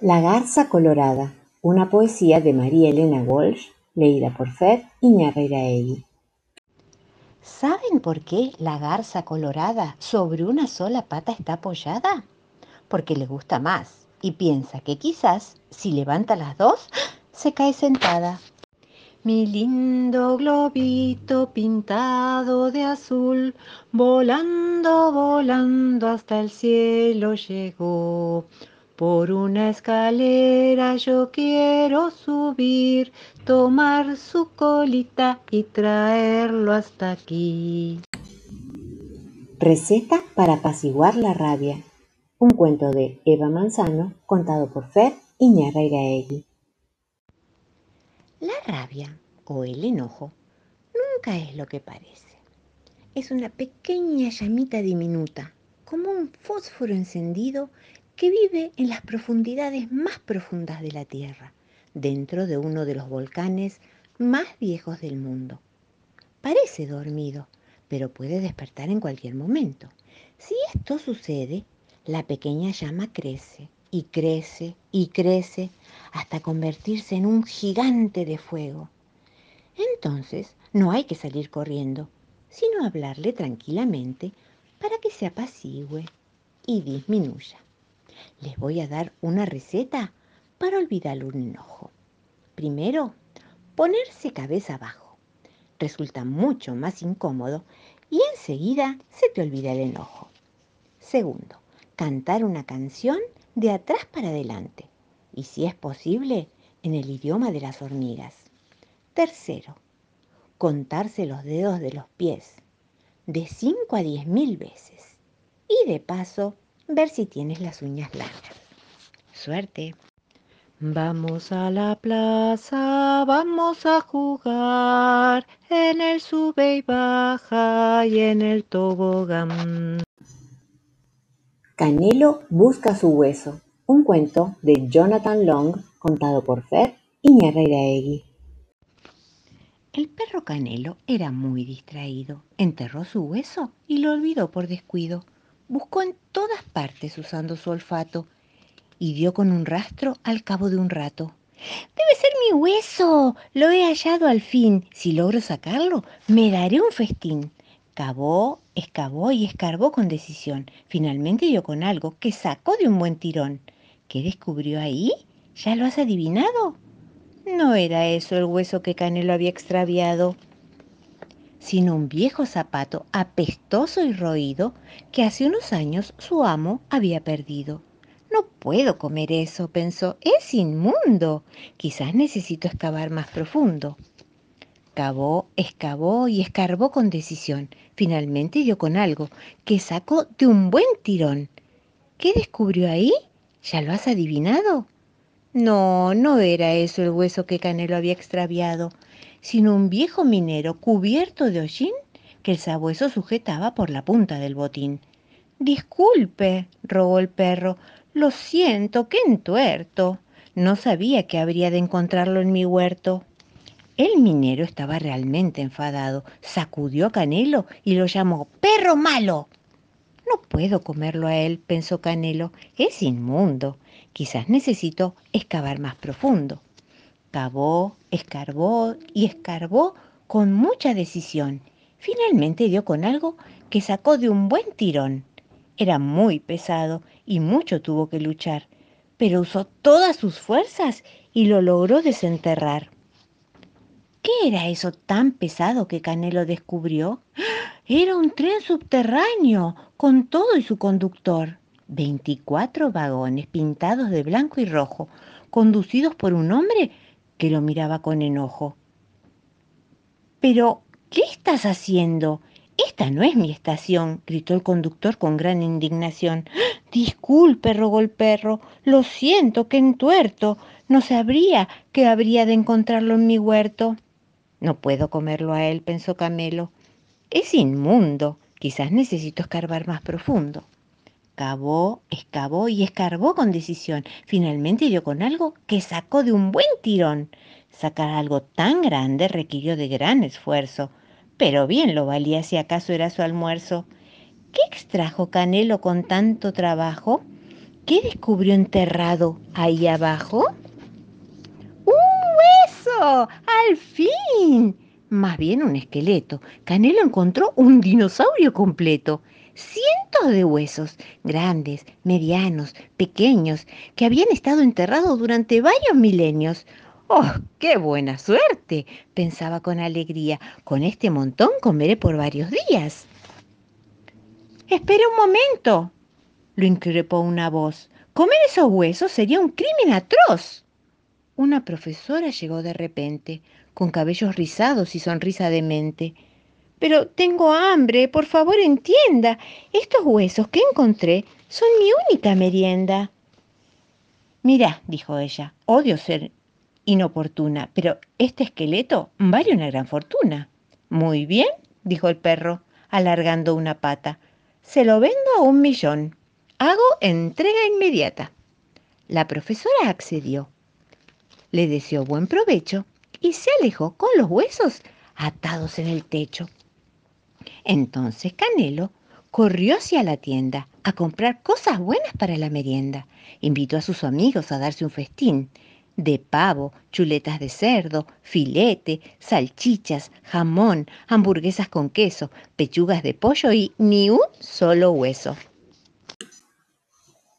La garza colorada, una poesía de María Elena Walsh, leída por Fer Iñarreiraegui. ¿Saben por qué la garza colorada sobre una sola pata está apoyada? Porque le gusta más y piensa que quizás si levanta las dos, se cae sentada. Mi lindo globito pintado de azul, volando, volando hasta el cielo llegó. Por una escalera yo quiero subir, tomar su colita y traerlo hasta aquí. Receta para apaciguar la rabia. Un cuento de Eva Manzano contado por Fer Iñarreiraegui. La rabia o el enojo nunca es lo que parece. Es una pequeña llamita diminuta, como un fósforo encendido que vive en las profundidades más profundas de la Tierra, dentro de uno de los volcanes más viejos del mundo. Parece dormido, pero puede despertar en cualquier momento. Si esto sucede, la pequeña llama crece y crece y crece hasta convertirse en un gigante de fuego. Entonces no hay que salir corriendo, sino hablarle tranquilamente para que se apacigüe y disminuya. Les voy a dar una receta para olvidar un enojo. Primero, ponerse cabeza abajo. Resulta mucho más incómodo y enseguida se te olvida el enojo. Segundo, cantar una canción de atrás para adelante y si es posible, en el idioma de las hormigas. Tercero, contarse los dedos de los pies de 5 a 10 mil veces y de paso ver si tienes las uñas largas. Suerte. Vamos a la plaza, vamos a jugar en el sube y baja y en el tobogán. Canelo busca su hueso. Un cuento de Jonathan Long contado por Fer Iñarreiraegui. El perro Canelo era muy distraído. Enterró su hueso y lo olvidó por descuido. Buscó en todas partes usando su olfato y dio con un rastro al cabo de un rato. Debe ser mi hueso. Lo he hallado al fin. Si logro sacarlo, me daré un festín. Cavó, excavó y escarbó con decisión. Finalmente dio con algo que sacó de un buen tirón. ¿Qué descubrió ahí? ¿Ya lo has adivinado? No era eso el hueso que Canelo había extraviado, sino un viejo zapato apestoso y roído que hace unos años su amo había perdido. No puedo comer eso, pensó, es inmundo. Quizás necesito excavar más profundo. Cavó, excavó y escarbó con decisión. Finalmente dio con algo que sacó de un buen tirón. ¿Qué descubrió ahí? ¿Ya lo has adivinado? No, no era eso el hueso que Canelo había extraviado, sino un viejo minero cubierto de hollín que el sabueso sujetaba por la punta del botín. Disculpe, rogó el perro, lo siento, qué entuerto. No sabía que habría de encontrarlo en mi huerto. El minero estaba realmente enfadado, sacudió a Canelo y lo llamó perro malo. No puedo comerlo a él, pensó Canelo, es inmundo. Quizás necesito excavar más profundo. Cavó, escarbó y escarbó con mucha decisión. Finalmente dio con algo que sacó de un buen tirón. Era muy pesado y mucho tuvo que luchar, pero usó todas sus fuerzas y lo logró desenterrar. ¿Qué era eso tan pesado que Canelo descubrió? Era un tren subterráneo, con todo y su conductor. Veinticuatro vagones pintados de blanco y rojo, conducidos por un hombre que lo miraba con enojo. Pero, ¿qué estás haciendo? Esta no es mi estación, gritó el conductor con gran indignación. Disculpe, rogó el perro, lo siento, qué entuerto. No sabría que habría de encontrarlo en mi huerto. No puedo comerlo a él, pensó Camelo. Es inmundo. Quizás necesito escarbar más profundo. Cavó, excavó y escarbó con decisión. Finalmente dio con algo que sacó de un buen tirón. Sacar algo tan grande requirió de gran esfuerzo, pero bien lo valía si acaso era su almuerzo. ¿Qué extrajo Canelo con tanto trabajo? ¿Qué descubrió enterrado ahí abajo? ¡Al fin! Más bien un esqueleto. Canelo encontró un dinosaurio completo. Cientos de huesos, grandes, medianos, pequeños, que habían estado enterrados durante varios milenios. ¡Oh, qué buena suerte! pensaba con alegría. Con este montón comeré por varios días. Espera un momento, lo increpó una voz. Comer esos huesos sería un crimen atroz. Una profesora llegó de repente, con cabellos rizados y sonrisa demente. Pero tengo hambre, por favor entienda. Estos huesos que encontré son mi única merienda. Mira, dijo ella, odio ser inoportuna, pero este esqueleto vale una gran fortuna. Muy bien, dijo el perro, alargando una pata. Se lo vendo a un millón. Hago entrega inmediata. La profesora accedió. Le deseó buen provecho y se alejó con los huesos atados en el techo. Entonces Canelo corrió hacia la tienda a comprar cosas buenas para la merienda. Invitó a sus amigos a darse un festín de pavo, chuletas de cerdo, filete, salchichas, jamón, hamburguesas con queso, pechugas de pollo y ni un solo hueso.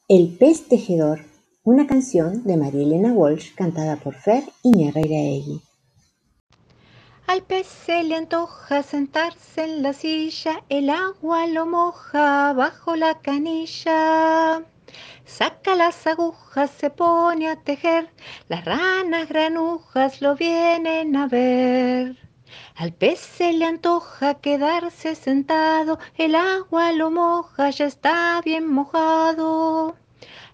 El pez tejedor, una canción de María Elena Walsh cantada por Fer Iñarreiraegui. Al pez se le antoja sentarse en la silla, el agua lo moja bajo la canilla. Saca las agujas, se pone a tejer, las ranas granujas lo vienen a ver. Al pez se le antoja quedarse sentado, el agua lo moja, ya está bien mojado.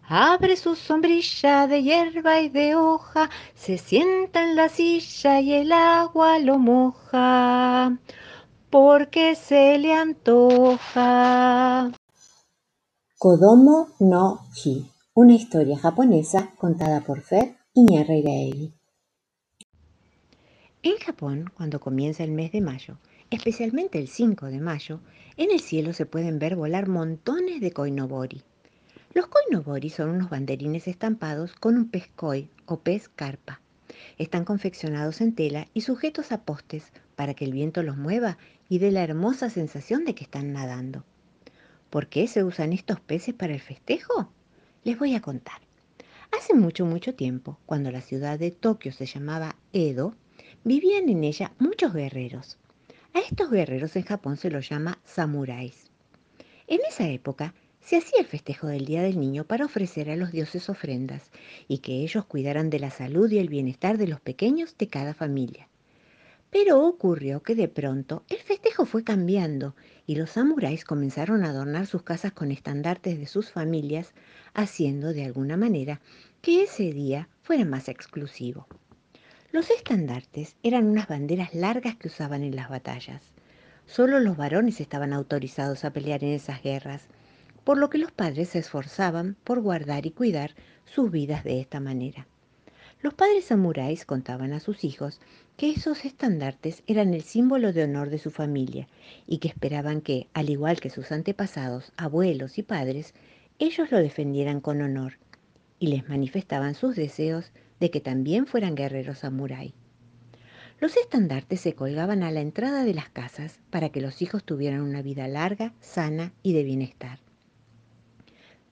Abre su sombrilla de hierba y de hoja, se sienta en la silla y el agua lo moja, porque se le antoja. Kodomo no Hi, una historia japonesa contada por Fer Iñárritu. En Japón, cuando comienza el mes de mayo, especialmente el 5 de mayo, en el cielo se pueden ver volar montones de koinobori. Los koinobori son unos banderines estampados con un pez koi o pez carpa. Están confeccionados en tela y sujetos a postes para que el viento los mueva y dé la hermosa sensación de que están nadando. ¿Por qué se usan estos peces para el festejo? Les voy a contar. Hace mucho, mucho tiempo, cuando la ciudad de Tokio se llamaba Edo, Vivían en ella muchos guerreros. A estos guerreros en Japón se los llama samuráis. En esa época se hacía el festejo del Día del Niño para ofrecer a los dioses ofrendas y que ellos cuidaran de la salud y el bienestar de los pequeños de cada familia. Pero ocurrió que de pronto el festejo fue cambiando y los samuráis comenzaron a adornar sus casas con estandartes de sus familias, haciendo de alguna manera que ese día fuera más exclusivo. Los estandartes eran unas banderas largas que usaban en las batallas. Solo los varones estaban autorizados a pelear en esas guerras, por lo que los padres se esforzaban por guardar y cuidar sus vidas de esta manera. Los padres samuráis contaban a sus hijos que esos estandartes eran el símbolo de honor de su familia y que esperaban que, al igual que sus antepasados, abuelos y padres, ellos lo defendieran con honor y les manifestaban sus deseos de que también fueran guerreros samurái. Los estandartes se colgaban a la entrada de las casas para que los hijos tuvieran una vida larga, sana y de bienestar.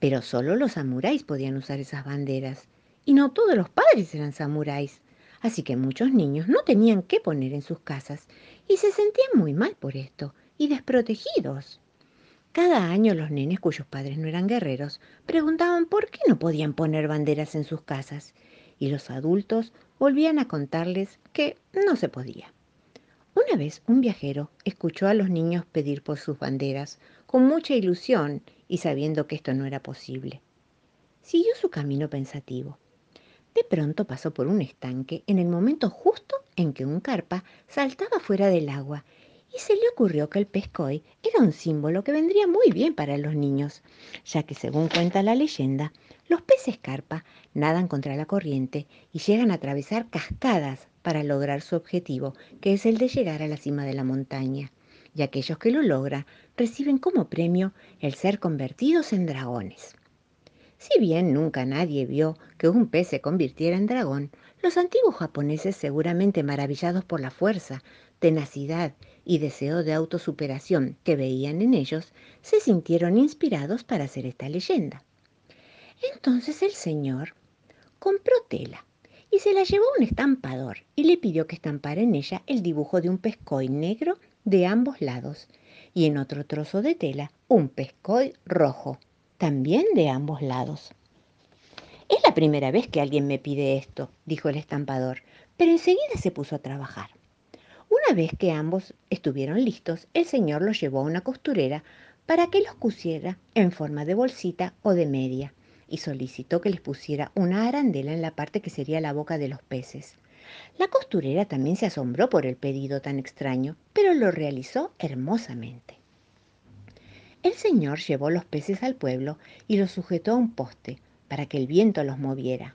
Pero solo los samuráis podían usar esas banderas, y no todos los padres eran samuráis, así que muchos niños no tenían qué poner en sus casas y se sentían muy mal por esto y desprotegidos. Cada año los nenes cuyos padres no eran guerreros preguntaban por qué no podían poner banderas en sus casas y los adultos volvían a contarles que no se podía. Una vez un viajero escuchó a los niños pedir por sus banderas con mucha ilusión y sabiendo que esto no era posible. Siguió su camino pensativo. De pronto pasó por un estanque en el momento justo en que un carpa saltaba fuera del agua y se le ocurrió que el pescoy era un símbolo que vendría muy bien para los niños, ya que según cuenta la leyenda, los peces carpa nadan contra la corriente y llegan a atravesar cascadas para lograr su objetivo, que es el de llegar a la cima de la montaña. Y aquellos que lo logran reciben como premio el ser convertidos en dragones. Si bien nunca nadie vio que un pez se convirtiera en dragón, los antiguos japoneses, seguramente maravillados por la fuerza, tenacidad y deseo de autosuperación que veían en ellos, se sintieron inspirados para hacer esta leyenda. Entonces el señor compró tela y se la llevó a un estampador y le pidió que estampara en ella el dibujo de un pescoy negro de ambos lados y en otro trozo de tela un pescoy rojo, también de ambos lados. Es la primera vez que alguien me pide esto, dijo el estampador, pero enseguida se puso a trabajar. Una vez que ambos estuvieron listos, el señor los llevó a una costurera para que los pusiera en forma de bolsita o de media y solicitó que les pusiera una arandela en la parte que sería la boca de los peces. La costurera también se asombró por el pedido tan extraño, pero lo realizó hermosamente. El señor llevó los peces al pueblo y los sujetó a un poste para que el viento los moviera.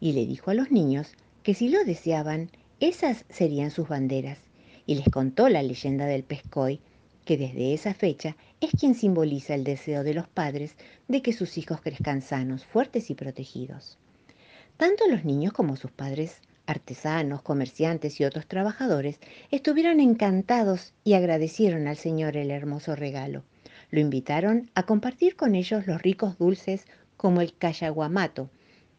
Y le dijo a los niños que si lo deseaban, esas serían sus banderas. Y les contó la leyenda del pescoy, que desde esa fecha es quien simboliza el deseo de los padres de que sus hijos crezcan sanos, fuertes y protegidos. Tanto los niños como sus padres, artesanos, comerciantes y otros trabajadores, estuvieron encantados y agradecieron al Señor el hermoso regalo. Lo invitaron a compartir con ellos los ricos dulces como el cayaguamato,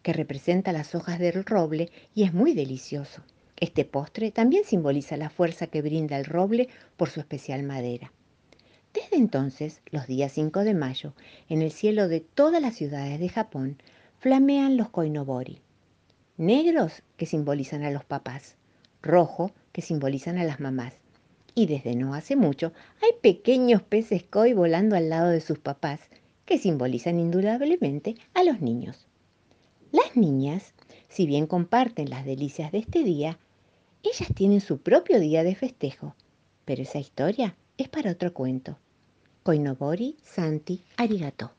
que representa las hojas del roble y es muy delicioso. Este postre también simboliza la fuerza que brinda el roble por su especial madera. Desde entonces, los días 5 de mayo, en el cielo de todas las ciudades de Japón, flamean los koinobori. Negros que simbolizan a los papás, rojo que simbolizan a las mamás y desde no hace mucho hay pequeños peces koi volando al lado de sus papás, que simbolizan indudablemente a los niños. Las niñas, si bien comparten las delicias de este día, ellas tienen su propio día de festejo, pero esa historia es para otro cuento. Koinobori Santi Arigato.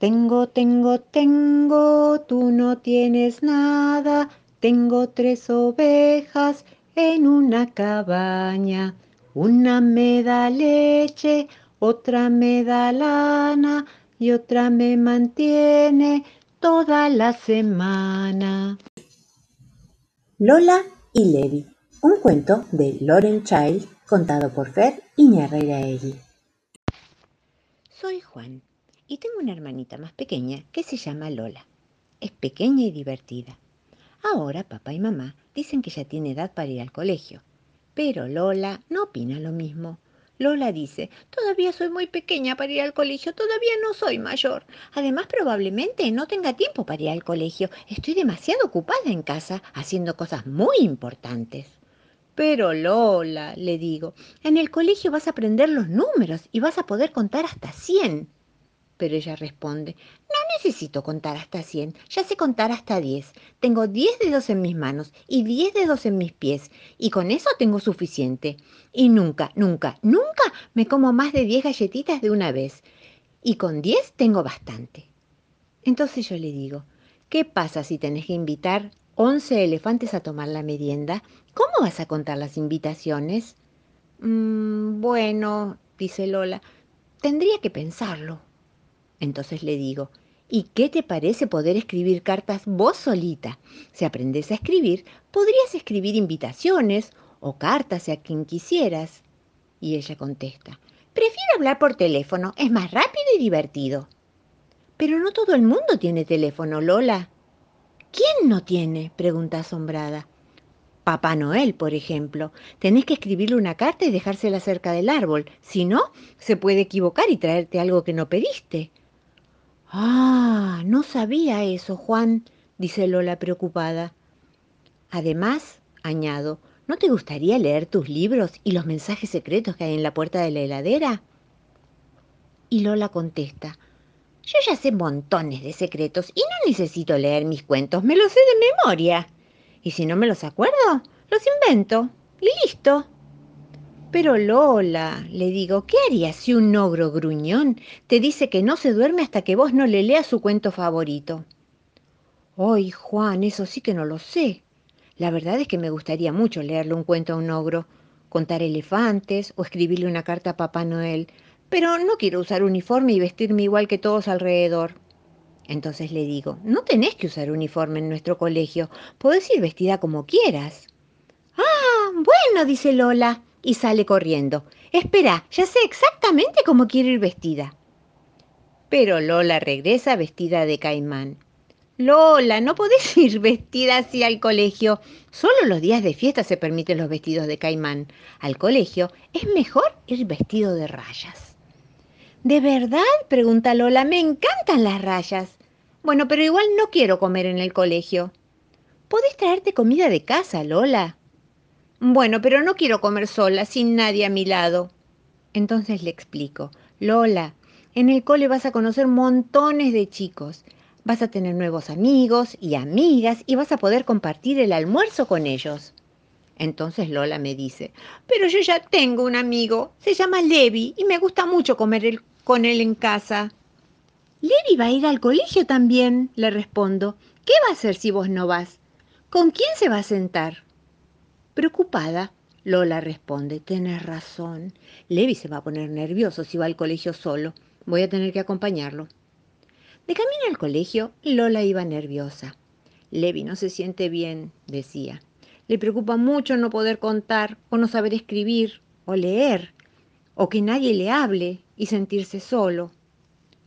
Tengo, tengo, tengo, tú no tienes nada, tengo tres ovejas en una cabaña. Una me da leche, otra me da lana y otra me mantiene toda la semana. Lola y Levi, un cuento de Loren Child contado por Fer Iñarreiraegui. Soy Juan y tengo una hermanita más pequeña que se llama Lola. Es pequeña y divertida. Ahora papá y mamá dicen que ya tiene edad para ir al colegio. Pero Lola no opina lo mismo. Lola dice, todavía soy muy pequeña para ir al colegio, todavía no soy mayor. Además, probablemente no tenga tiempo para ir al colegio. Estoy demasiado ocupada en casa haciendo cosas muy importantes. Pero Lola, le digo, en el colegio vas a aprender los números y vas a poder contar hasta cien. Pero ella responde, no necesito contar hasta 100, ya sé contar hasta 10. Tengo 10 dedos en mis manos y 10 dedos en mis pies, y con eso tengo suficiente. Y nunca, nunca, nunca me como más de 10 galletitas de una vez. Y con 10 tengo bastante. Entonces yo le digo, ¿qué pasa si tenés que invitar 11 elefantes a tomar la merienda? ¿Cómo vas a contar las invitaciones? Mm, bueno, dice Lola, tendría que pensarlo. Entonces le digo, ¿y qué te parece poder escribir cartas vos solita? Si aprendes a escribir, podrías escribir invitaciones o cartas a quien quisieras. Y ella contesta, prefiero hablar por teléfono, es más rápido y divertido. Pero no todo el mundo tiene teléfono, Lola. ¿Quién no tiene? pregunta asombrada. Papá Noel, por ejemplo. Tenés que escribirle una carta y dejársela cerca del árbol. Si no, se puede equivocar y traerte algo que no pediste. Ah, no sabía eso, Juan, dice Lola preocupada. Además, añado, ¿no te gustaría leer tus libros y los mensajes secretos que hay en la puerta de la heladera? Y Lola contesta, yo ya sé montones de secretos y no necesito leer mis cuentos, me los sé de memoria. Y si no me los acuerdo, los invento. Y listo. Pero Lola, le digo, ¿qué harías si un ogro gruñón te dice que no se duerme hasta que vos no le leas su cuento favorito? Ay, Juan, eso sí que no lo sé. La verdad es que me gustaría mucho leerle un cuento a un ogro, contar elefantes o escribirle una carta a Papá Noel, pero no quiero usar uniforme y vestirme igual que todos alrededor. Entonces le digo, no tenés que usar uniforme en nuestro colegio, podés ir vestida como quieras. Ah, bueno, dice Lola, y sale corriendo. Espera, ya sé exactamente cómo quiero ir vestida. Pero Lola regresa vestida de caimán. Lola, no podés ir vestida así al colegio. Solo los días de fiesta se permiten los vestidos de caimán. Al colegio es mejor ir vestido de rayas. ¿De verdad? pregunta Lola. Me encantan las rayas. Bueno, pero igual no quiero comer en el colegio. ¿Podés traerte comida de casa, Lola? Bueno, pero no quiero comer sola, sin nadie a mi lado. Entonces le explico. Lola, en el cole vas a conocer montones de chicos. Vas a tener nuevos amigos y amigas y vas a poder compartir el almuerzo con ellos. Entonces Lola me dice, pero yo ya tengo un amigo, se llama Levi y me gusta mucho comer con él en casa. Levi va a ir al colegio también, le respondo. ¿Qué va a hacer si vos no vas? ¿Con quién se va a sentar? Preocupada, Lola responde, tenés razón. Levi se va a poner nervioso si va al colegio solo. Voy a tener que acompañarlo. De camino al colegio, Lola iba nerviosa. Levi no se siente bien, decía. Le preocupa mucho no poder contar, o no saber escribir, o leer, o que nadie le hable y sentirse solo.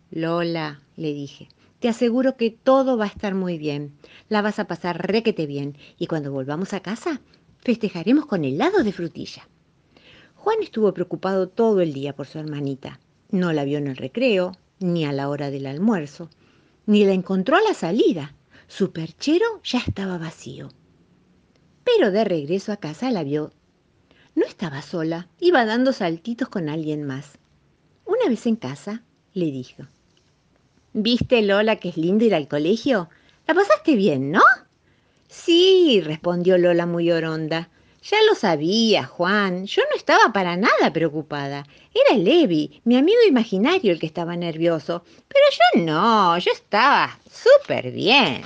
Lola, le dije, te aseguro que todo va a estar muy bien. La vas a pasar requete bien y cuando volvamos a casa festejaremos con helado de frutilla. Juan estuvo preocupado todo el día por su hermanita. No la vio en el recreo, ni a la hora del almuerzo, ni la encontró a la salida. Su perchero ya estaba vacío. Pero de regreso a casa la vio. No estaba sola, iba dando saltitos con alguien más. Una vez en casa, le dijo, ¿Viste, Lola, que es lindo ir al colegio? La pasaste bien, ¿no? Sí, respondió Lola muy oronda. Ya lo sabía, Juan. Yo no estaba para nada preocupada. Era Levi, mi amigo imaginario, el que estaba nervioso. Pero yo no, yo estaba súper bien.